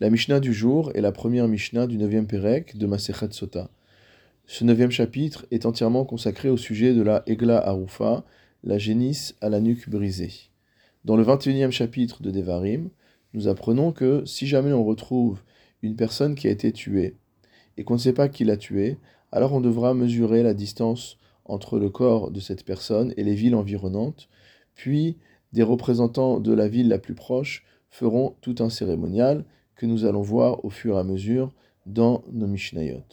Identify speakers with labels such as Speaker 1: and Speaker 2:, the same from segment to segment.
Speaker 1: La Mishnah du jour est la première Mishnah du 9e Pérec de Masechet Sota. Ce neuvième chapitre est entièrement consacré au sujet de la Egla Arufa, la génisse à la nuque brisée. Dans le 21e chapitre de Devarim, nous apprenons que si jamais on retrouve une personne qui a été tuée et qu'on ne sait pas qui l'a tuée, alors on devra mesurer la distance entre le corps de cette personne et les villes environnantes, puis des représentants de la ville la plus proche feront tout un cérémonial que nous allons voir au fur et à mesure dans nos Mishnayot.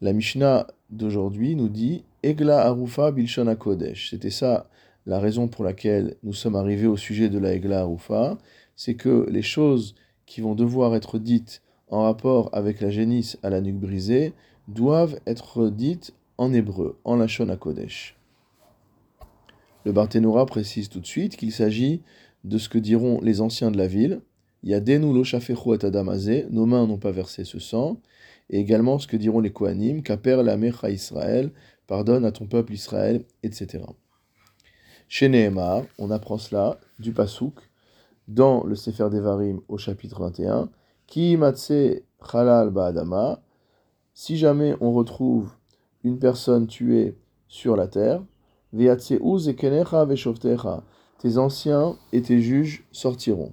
Speaker 1: La Mishnah d'aujourd'hui nous dit Egla Arufa Bilshana Kodesh. C'était ça la raison pour laquelle nous sommes arrivés au sujet de la Egla Arufa. C'est que les choses qui vont devoir être dites en rapport avec la génisse à la nuque brisée doivent être dites en hébreu, en Lachon Kodesh. Le Barthénora précise tout de suite qu'il s'agit de ce que diront les anciens de la ville, Yadenu lo et adamazé, nos mains n'ont pas versé ce sang, et également ce que diront les Kohanim, Kaper la mecha Israël, pardonne à ton peuple Israël, etc. Chez Nehemar, on apprend cela du Pasouk dans le Sefer Devarim au chapitre 21, Ki matse halal ba'adama, si jamais on retrouve une personne tuée sur la terre, tes anciens et tes juges sortiront.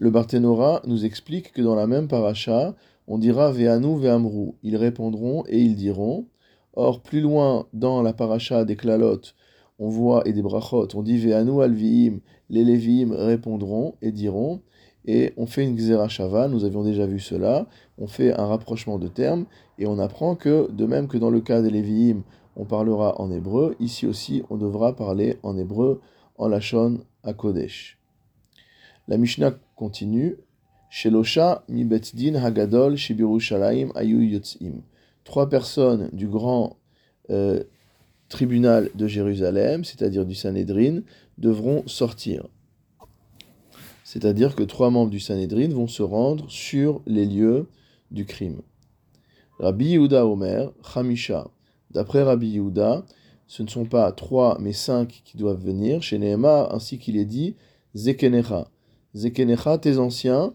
Speaker 1: Le Barthénora nous explique que dans la même paracha, on dira Ve'anu ve'amru. Ils répondront et ils diront. Or, plus loin dans la paracha des Klalot, on voit, et des Brachot, on dit Ve'anu alviim. Les Léviim répondront et diront. Et on fait une Xerashava, nous avions déjà vu cela. On fait un rapprochement de termes et on apprend que, de même que dans le cas des Léviim, on parlera en hébreu, ici aussi on devra parler en hébreu, en Lachon à Kodesh. La Mishnah continue. Shelosha mi betdin hagadol shalaim ayu yotzim. Trois personnes du grand euh, tribunal de Jérusalem, c'est-à-dire du Sanhédrin, devront sortir. C'est-à-dire que trois membres du Sanhédrin vont se rendre sur les lieux du crime. Rabbi Yehuda Omer, Hamisha. D'après Rabbi Yehuda, ce ne sont pas trois mais cinq qui doivent venir. Chez Nehemar, ainsi qu'il est dit, Zekenecha. Zekenecha, tes anciens,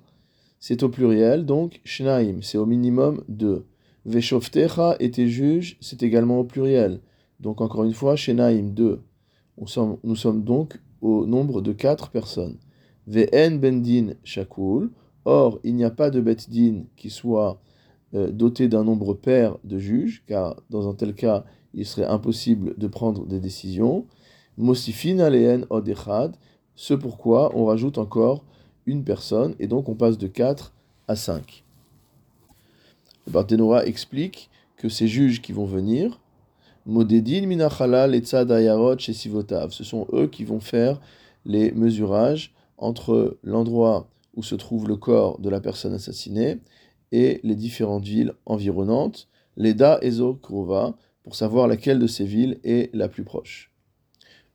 Speaker 1: c'est au pluriel, donc Shnaim, c'est au minimum deux. Veshoftecha et tes juges, c'est également au pluriel. Donc encore une fois, Shnaim, deux. Nous sommes, donc au nombre de quatre personnes. Ve'en bendin shakul. Or, il n'y a pas de betdin qui soit euh, doté d'un nombre pair de juges, car dans un tel cas, il serait impossible de prendre des décisions. Mosifin aleen odechad ce pourquoi on rajoute encore une personne, et donc on passe de 4 à 5. Le Barthénora explique que ces juges qui vont venir, Modedin minachalal et chez Sivotav, ce sont eux qui vont faire les mesurages entre l'endroit où se trouve le corps de la personne assassinée et les différentes villes environnantes, l'Eda et Krova, pour savoir laquelle de ces villes est la plus proche.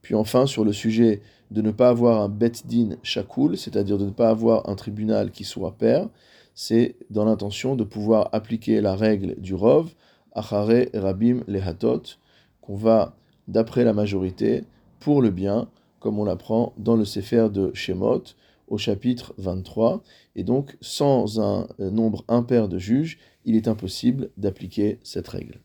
Speaker 1: Puis enfin, sur le sujet de ne pas avoir un bet din shakul, c'est-à-dire de ne pas avoir un tribunal qui soit pair, c'est dans l'intention de pouvoir appliquer la règle du rov, achare rabim lehatot, qu'on va, d'après la majorité, pour le bien, comme on l'apprend dans le Sefer de Shemot, au chapitre 23, et donc sans un nombre impair de juges, il est impossible d'appliquer cette règle.